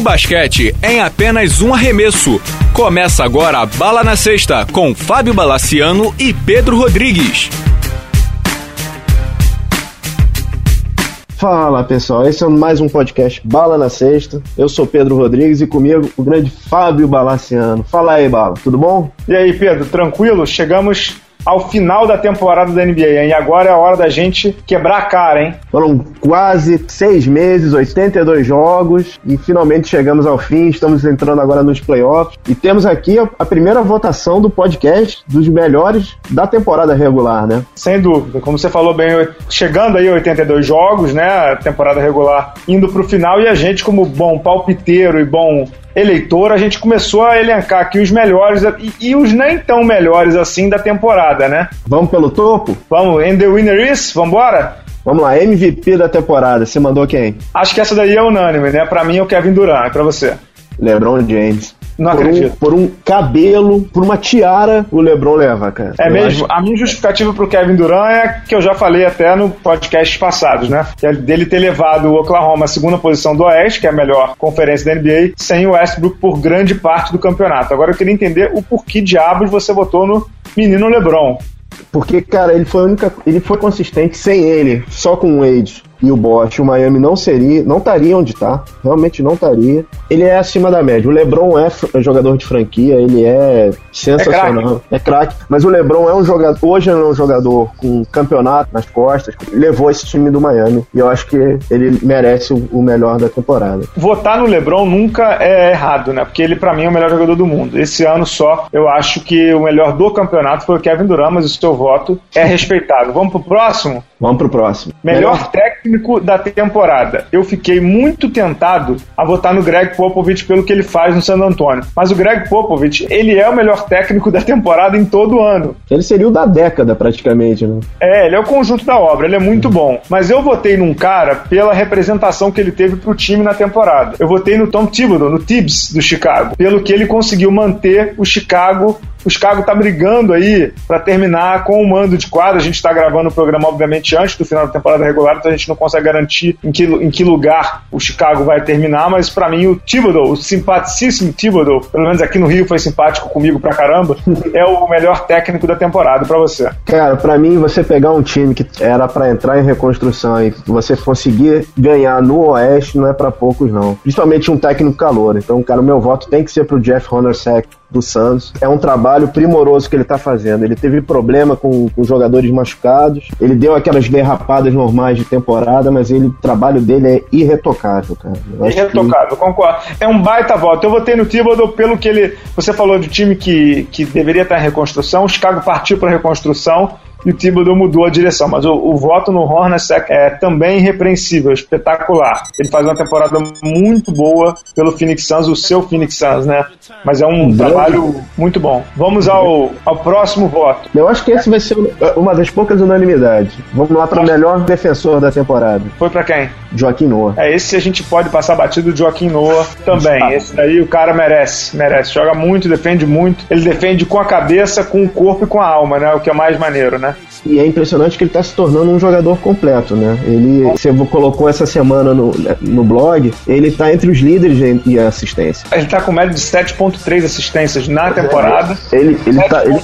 O basquete em apenas um arremesso. Começa agora a Bala na Sexta com Fábio Balaciano e Pedro Rodrigues. Fala pessoal, esse é mais um podcast Bala na Sexta. Eu sou Pedro Rodrigues e comigo o grande Fábio Balaciano. Fala aí, Bala, tudo bom? E aí, Pedro, tranquilo? Chegamos ao final da temporada da NBA, hein? E agora é a hora da gente quebrar a cara, hein? Foram quase seis meses, 82 jogos e finalmente chegamos ao fim. Estamos entrando agora nos playoffs e temos aqui a primeira votação do podcast dos melhores da temporada regular, né? Sem dúvida. Como você falou bem, chegando aí 82 jogos, né? A temporada regular indo pro final e a gente, como bom palpiteiro e bom eleitor, a gente começou a elencar aqui os melhores e, e, os nem tão melhores assim da temporada, né? Vamos pelo topo? Vamos, and the winner is? Vambora? Vamos lá, MVP da temporada, você mandou quem? Acho que essa daí é unânime, né? Pra mim é o Kevin Durant, é pra você. LeBron James. Não por acredito. Um, por um cabelo, por uma tiara, o LeBron leva, cara. É eu mesmo? Acho... A minha justificativa pro Kevin Durant é que eu já falei até no podcast passados, né? Que é dele ter levado o Oklahoma à segunda posição do Oeste, que é a melhor conferência da NBA, sem o Westbrook por grande parte do campeonato. Agora eu queria entender o porquê diabos você votou no menino LeBron. Porque, cara, ele foi única, ele foi consistente sem ele, só com o Wade e o Bosch, o Miami não seria, não estaria onde está, realmente não estaria. Ele é acima da média. O LeBron é, é jogador de franquia, ele é sensacional, é craque. Mas o LeBron é um jogador, hoje ele é um jogador com campeonato nas costas, levou esse time do Miami e eu acho que ele merece o melhor da temporada. Votar no LeBron nunca é errado, né? Porque ele para mim é o melhor jogador do mundo. Esse ano só, eu acho que o melhor do campeonato foi o Kevin Durant, mas o seu voto é respeitado. Vamos pro próximo? Vamos pro próximo. Melhor, melhor técnico da temporada. Eu fiquei muito tentado a votar no Greg Popovich pelo que ele faz no San Antonio. Mas o Greg Popovich, ele é o melhor técnico da temporada em todo ano. Ele seria o da década, praticamente, né? É, ele é o conjunto da obra, ele é muito bom. Mas eu votei num cara pela representação que ele teve pro time na temporada. Eu votei no Tom Thibodeau, no Tibbs do Chicago, pelo que ele conseguiu manter o Chicago o Chicago tá brigando aí para terminar com o mando de quadra. A gente está gravando o programa, obviamente, antes do final da temporada regular, então a gente não consegue garantir em que, em que lugar o Chicago vai terminar, mas para mim o Thibodeau, o simpaticíssimo Thibodeau, pelo menos aqui no Rio foi simpático comigo pra caramba, é o melhor técnico da temporada para você. Cara, para mim, você pegar um time que era para entrar em reconstrução e você conseguir ganhar no Oeste não é para poucos, não. Principalmente um técnico calor. Então, cara, o meu voto tem que ser pro Jeff Hornacek do Santos. É um trabalho primoroso que ele está fazendo. Ele teve problema com, com jogadores machucados, ele deu aquelas derrapadas normais de temporada, mas ele, o trabalho dele é irretocável, cara. irretocável, que... concordo. É um baita voto. Eu votei no Thibodeau pelo que ele. Você falou de time que, que deveria estar em reconstrução, o Chicago partiu para reconstrução e o Thibodeau mudou a direção. Mas o, o voto no Hornacek é também irrepreensível, espetacular. Ele faz uma temporada muito boa pelo Phoenix Suns, o seu Phoenix Suns, né? Mas é um trabalho muito bom. Vamos ao, ao próximo voto. Eu acho que esse vai ser uma das poucas unanimidades. Vamos lá para o melhor defensor da temporada. Foi para quem? Joaquim Noah. É, esse a gente pode passar batido Joaquim Noah também. Esse daí o cara merece, merece. Joga muito, defende muito. Ele defende com a cabeça, com o corpo e com a alma, né? O que é mais maneiro, né? E é impressionante que ele está se tornando um jogador completo, né? Ele, você colocou essa semana no, no blog, ele está entre os líderes em assistência. Ele está com média de 7.3 assistências na temporada. Ele, ele tá, ele...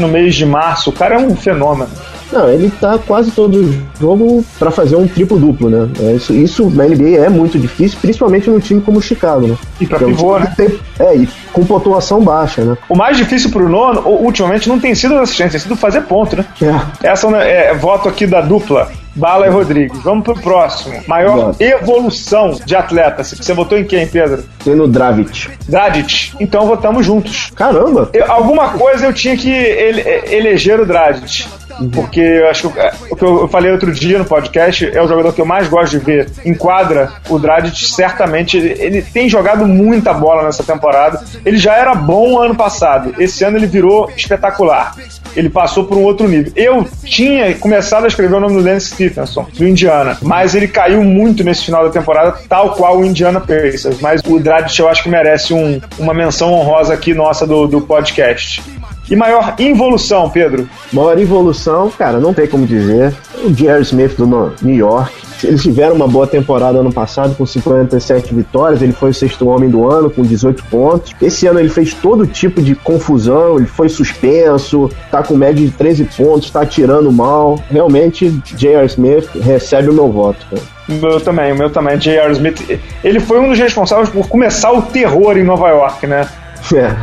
no mês de março. O cara é um fenômeno. Não, ele tá quase todo jogo para fazer um triplo duplo, né? É, isso, isso na NBA é muito difícil, principalmente num time como o Chicago, né? E pra é pivô, né? Tem, é, e com pontuação baixa, né? O mais difícil pro nono, ultimamente, não tem sido a assistência, tem sido fazer ponto, né? É. Essa é, é voto aqui da dupla. Bala e Rodrigues. Vamos pro próximo. Maior evolução de atletas. Você votou em quem, Pedro? Tem no Dravic. Dragic. Então votamos juntos. Caramba! Eu, alguma coisa eu tinha que ele, eleger o Dragic. Porque eu acho que é, o que eu falei outro dia no podcast é o jogador que eu mais gosto de ver. Enquadra o Dragic, certamente. Ele tem jogado muita bola nessa temporada. Ele já era bom ano passado. Esse ano ele virou espetacular. Ele passou por um outro nível. Eu tinha começado a escrever o nome do Lance Stephenson, do Indiana, mas ele caiu muito nesse final da temporada, tal qual o Indiana Pacers. Mas o Dragic eu acho que merece um, uma menção honrosa aqui nossa do, do podcast. E maior involução, Pedro? Maior evolução, cara, não tem como dizer. O Jerry Smith do New York. Eles tiveram uma boa temporada ano passado com 57 vitórias. Ele foi o sexto homem do ano com 18 pontos. Esse ano ele fez todo tipo de confusão. Ele foi suspenso, tá com média de 13 pontos, tá tirando mal. Realmente, J.R. Smith recebe o meu voto. Cara. O meu também, o meu também. J.R. Smith, ele foi um dos responsáveis por começar o terror em Nova York, né? É.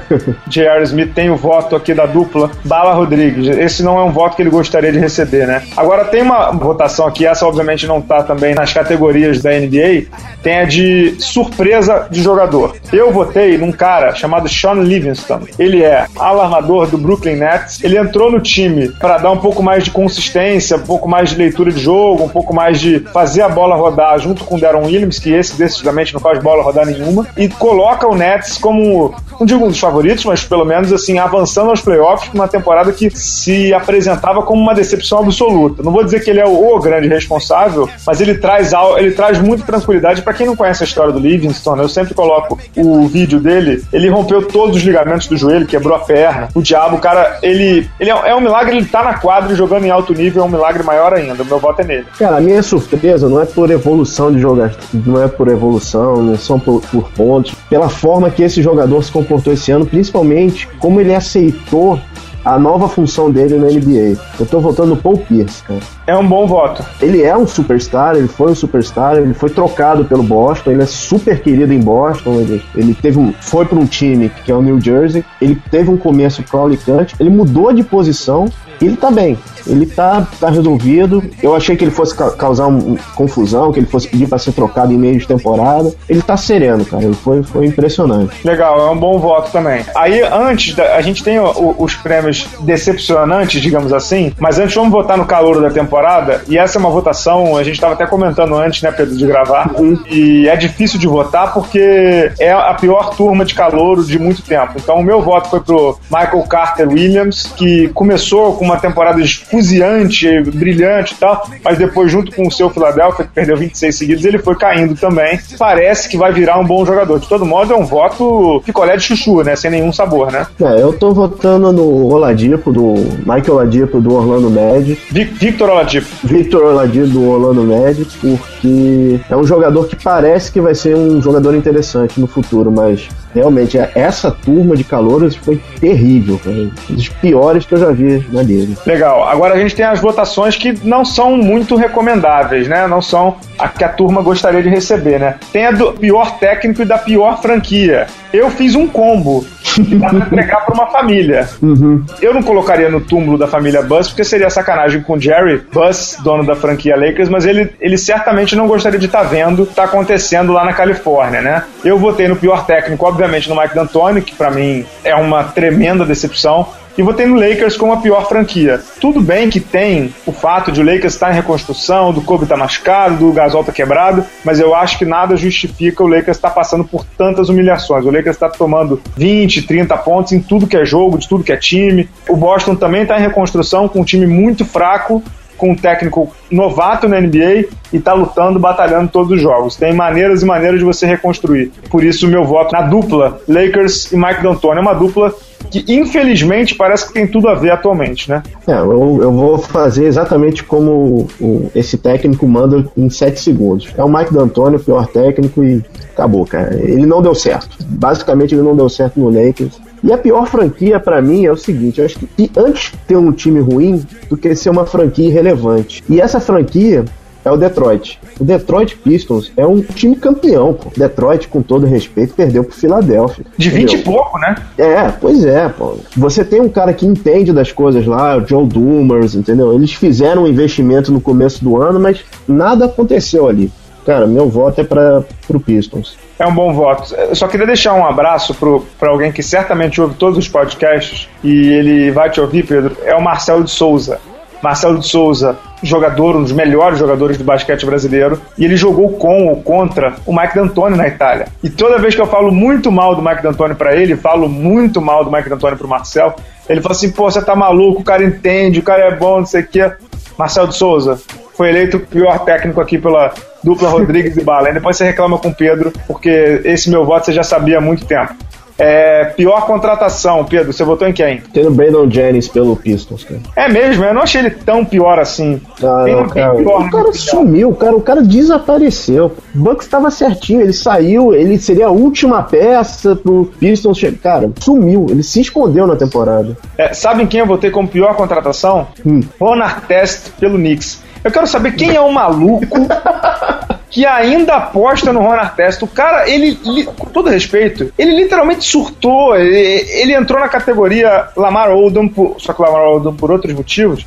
J.R. Smith tem o voto aqui da dupla Bala Rodrigues. Esse não é um voto que ele gostaria de receber, né? Agora tem uma votação aqui, essa obviamente não tá também nas categorias da NBA, tem a de surpresa de jogador. Eu votei num cara chamado Sean Livingston. Ele é alarmador do Brooklyn Nets. Ele entrou no time para dar um pouco mais de consistência, um pouco mais de leitura de jogo, um pouco mais de fazer a bola rodar junto com o Darren Williams, que esse decididamente não faz bola rodar nenhuma, e coloca o Nets como não digo um dos favoritos, mas pelo menos assim, avançando aos playoffs uma temporada que se apresentava como uma decepção absoluta. Não vou dizer que ele é o, grande responsável, mas ele traz ele traz muita tranquilidade para quem não conhece a história do Livingston. Né? Eu sempre coloco o vídeo dele. Ele rompeu todos os ligamentos do joelho, quebrou a perna. O diabo, o cara, ele, ele é, é um milagre, ele tá na quadra jogando em alto nível, é um milagre maior ainda. O meu voto é nele. Cara, a minha surpresa não é por evolução de jogar, não é por evolução, não são por, por pontos, pela forma que esse jogador se comportou comportou esse ano, principalmente como ele aceitou a nova função dele na NBA. Eu tô votando no Paul Pierce, cara. É um bom voto. Ele é um superstar, ele foi um superstar, ele foi trocado pelo Boston, ele é super querido em Boston, ele, ele teve um, foi para um time que é o New Jersey, ele teve um começo claudicante, ele mudou de posição ele tá bem. Ele tá, tá resolvido. Eu achei que ele fosse ca causar um, confusão, que ele fosse pedir para ser trocado em meio de temporada. Ele tá sereno, cara. Ele foi, foi impressionante. Legal, é um bom voto também. Aí, antes, da, a gente tem o, o, os prêmios decepcionantes, digamos assim, mas antes vamos votar no calor da temporada. E essa é uma votação, a gente tava até comentando antes, né, Pedro, de gravar. Uhum. E é difícil de votar porque é a pior turma de calor de muito tempo. Então, o meu voto foi pro Michael Carter Williams, que começou com uma temporada fuziante, brilhante e tal, mas depois, junto com o seu Philadelphia, que perdeu 26 seguidos, ele foi caindo também. Parece que vai virar um bom jogador. De todo modo, é um voto picolé de chuchu, né? Sem nenhum sabor, né? É, eu tô votando no Oladipo, do Michael Oladipo do Orlando Magic. Victor Oladipo. Victor Oladipo do Orlando Magic, porque é um jogador que parece que vai ser um jogador interessante no futuro, mas realmente essa turma de calouros foi terrível, um dos piores que eu já vi na liga. Legal. Agora a gente tem as votações que não são muito recomendáveis, né? Não são a que a turma gostaria de receber, né? Tem a do pior técnico e da pior franquia. Eu fiz um combo que dá pra entregar pra uma família. Uhum. Eu não colocaria no túmulo da família Bus, porque seria sacanagem com o Jerry Bus, dono da franquia Lakers, mas ele, ele certamente não gostaria de estar tá vendo o que tá acontecendo lá na Califórnia, né? Eu votei no pior técnico, obviamente, no Mike D'Antoni, que para mim é uma tremenda decepção e votei no Lakers como a pior franquia. Tudo bem que tem o fato de o Lakers estar em reconstrução, do Kobe estar tá machucado, do Gasol estar tá quebrado, mas eu acho que nada justifica o Lakers estar passando por tantas humilhações. O Lakers está tomando 20, 30 pontos em tudo que é jogo, de tudo que é time. O Boston também está em reconstrução com um time muito fraco com um técnico novato na NBA e está lutando, batalhando todos os jogos. Tem maneiras e maneiras de você reconstruir. Por isso, meu voto na dupla Lakers e Mike D'Antoni. É uma dupla que, infelizmente, parece que tem tudo a ver atualmente, né? É, eu, eu vou fazer exatamente como o, esse técnico manda em 7 segundos. É o Mike D'Antoni, o pior técnico, e acabou, cara. Ele não deu certo. Basicamente, ele não deu certo no Lakers. E a pior franquia para mim é o seguinte: eu acho que antes ter um time ruim do que ser uma franquia irrelevante. E essa franquia é o Detroit. O Detroit Pistons é um time campeão, pô. Detroit, com todo respeito, perdeu pro Philadelphia. De 20 e pouco, né? É, pois é, pô. Você tem um cara que entende das coisas lá, o Joe Dumers, entendeu? Eles fizeram um investimento no começo do ano, mas nada aconteceu ali. Cara, meu voto é para pro Pistons. É um bom voto. Eu só queria deixar um abraço para alguém que certamente ouve todos os podcasts e ele vai te ouvir, Pedro. É o Marcelo de Souza. Marcelo de Souza, jogador, um dos melhores jogadores do basquete brasileiro, e ele jogou com ou contra o Mike D'Antoni na Itália. E toda vez que eu falo muito mal do Mike D'Antoni para ele, falo muito mal do Mike D'Antoni pro Marcel, ele fala assim: pô, você tá maluco, o cara entende, o cara é bom, não sei o quê. Marcelo de Souza, foi eleito o pior técnico aqui pela dupla Rodrigues e Bala. depois você reclama com o Pedro, porque esse meu voto você já sabia há muito tempo. É, pior contratação, Pedro, você votou em quem? Tendo Brandon Jennings pelo Pistons, cara. É mesmo, eu não achei ele tão pior assim. Ah, não, cara. pior, o cara né? sumiu, cara. O cara desapareceu. O Bucks estava certinho, ele saiu, ele seria a última peça pro Pistons chegar. Cara, sumiu, ele se escondeu na temporada. É, sabem quem eu votei como pior contratação? Hum. Ron Artest pelo Knicks. Eu quero saber quem é o maluco que ainda aposta no Ron Artest. O cara, ele, li- com todo respeito, ele literalmente surtou. Ele, ele entrou na categoria Lamar Odom, por, só que Lamar Odom por outros motivos.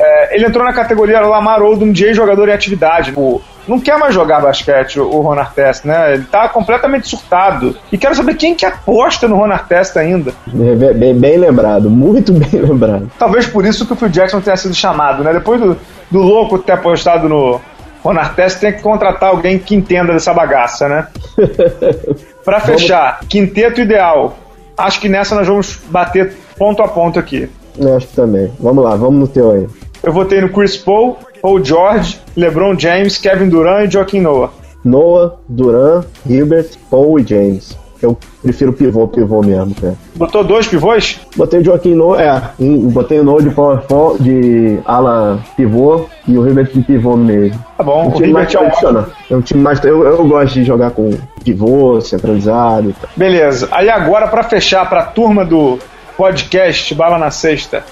É, ele entrou na categoria Lamar Odom de ex-jogador em atividade. O- não quer mais jogar basquete, o, Ron Artest, né? Ele tá completamente surtado. E quero saber quem que aposta no Ron Artest ainda. É, Bem, bem lembrado, muito bem lembrado. Talvez por isso que o Phil Jackson tenha sido chamado, né? Depois do, do louco ter apostado no Ron Artest, tem que contratar alguém que entenda dessa bagaça, né? Pra fechar, quinteto ideal. Acho que nessa nós vamos bater ponto a ponto aqui. Eu acho que também. Vamos lá, vamos no teu aí. Eu votei no Chris Paul, Paul George, LeBron James, Kevin Durant e Joaquim Noah. Noah, Duran, Hilbert, Paul e James. Eu prefiro pivô, pivô mesmo, cara. Botou dois pivôs? Botei o Joaquim Noah, é, um- botei o Noah de power forward, de ala pivô e o Hilbert de pivô no meio. Tá bom, Um o time mais tradicional. É um time mais. Eu, eu gosto de jogar com pivô, centralizado e tal. Beleza. Aí agora, pra fechar pra turma do podcast Bala na Sexta,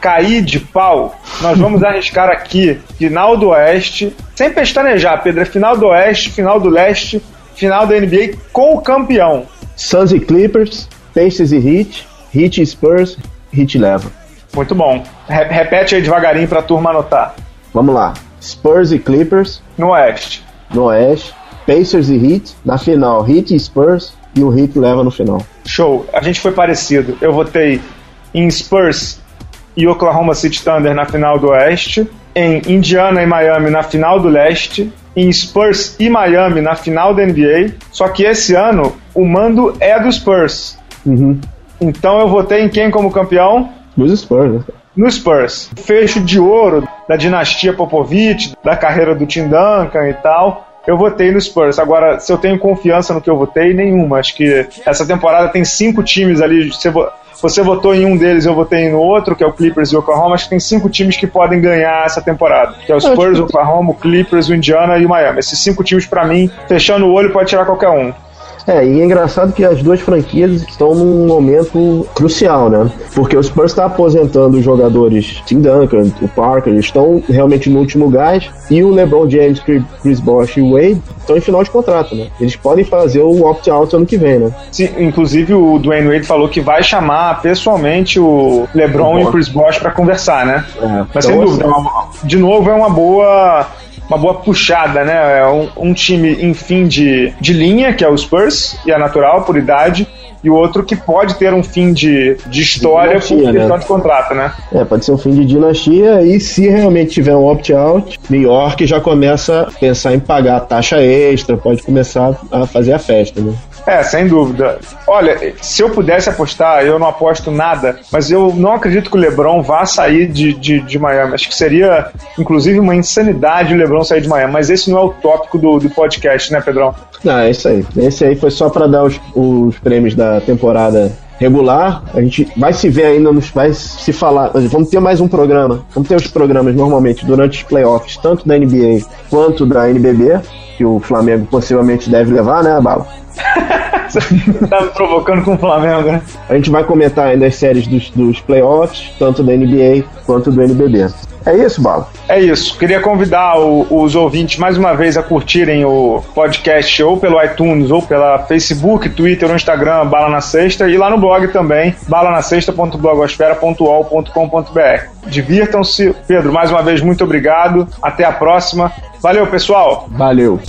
cair de pau, nós vamos arriscar aqui final do Oeste, sem pestanejar, Pedro, é final do Oeste, final do Leste, final da NBA com o campeão. Suns e Clippers, Pacers e Heat, Heat e Spurs, Heat leva. Muito bom. Re- repete aí devagarinho pra turma anotar. Vamos lá. Spurs e Clippers, No Oeste. no Oeste. Pacers e Heat, na final, Heat e Spurs, e o Heat leva no final. Show. A gente foi parecido. Eu votei em Spurs e Oklahoma City Thunder na final do Oeste, em Indiana e Miami na final do Leste, em Spurs e Miami na final da NBA. Só que esse ano o mando é do Spurs. Uhum. Então eu votei em quem como campeão? Dos Spurs, né? No Spurs. Fecho de ouro da dinastia Popovich, da carreira do Tim Duncan e tal. Eu votei no Spurs. Agora, se eu tenho confiança no que eu votei, nenhuma. Acho que essa temporada tem cinco times ali. Você, vo- você votou em um deles, eu votei no outro, que é o Clippers e o Oklahoma. Acho que tem cinco times que podem ganhar essa temporada. Que é o Spurs, o Oklahoma, o Clippers, o Indiana e o Miami. Esses cinco times, pra mim, fechando o olho, pode tirar qualquer um. É, e é engraçado que as duas franquias estão num momento crucial, né? Porque o Spurs está aposentando os jogadores Tim Duncan, o Parker, eles estão realmente no último gás, e o LeBron James, Chris- Bosh e o Wade estão em final de contrato, né? Eles podem fazer o opt-out ano que vem, né? Sim, inclusive o Dwayne Wade falou que vai chamar pessoalmente o LeBron O e o. Chris Bosh pra conversar, né? É, Mas então, sem dúvida, assim, de novo é uma boa uma boa puxada, né? É um, um time em fim de, de linha, que é o Spurs, e é natural por idade, e o outro que pode ter um fim de, de história por questão né? de contrato, né? É, pode ser um fim de dinastia e se realmente tiver um opt-out, New York já começa a pensar em pagar a taxa extra, pode começar a fazer a festa, né? É, sem dúvida. Olha, se eu pudesse apostar, eu não aposto nada, mas eu não acredito que o LeBron vá sair de, de, de Miami. Acho que seria, inclusive, uma insanidade o LeBron sair de Miami. Mas esse não é o tópico do, do podcast, né, Pedrão? Ah, é isso aí. Esse aí foi só para dar os, os prêmios da temporada regular. A gente vai se ver ainda, nos, vai se falar. Vamos ter mais um programa. Vamos ter os programas normalmente durante os playoffs, tanto da NBA quanto da NBB, que o Flamengo possivelmente deve levar, né, Bala? tá me provocando com o Flamengo, né? A gente vai comentar ainda as séries dos, dos playoffs, tanto da NBA quanto do NBB. É isso, Bala? É isso. Queria convidar o- os ouvintes mais uma vez a curtirem o podcast ou pelo iTunes ou pela Facebook, Twitter ou Instagram, Bala na Sexta, e lá no blog também, balanasexta.blogosfera.ol.com.br. Divirtam-se. Pedro, mais uma vez, muito obrigado. Até a próxima. Valeu, pessoal! Valeu!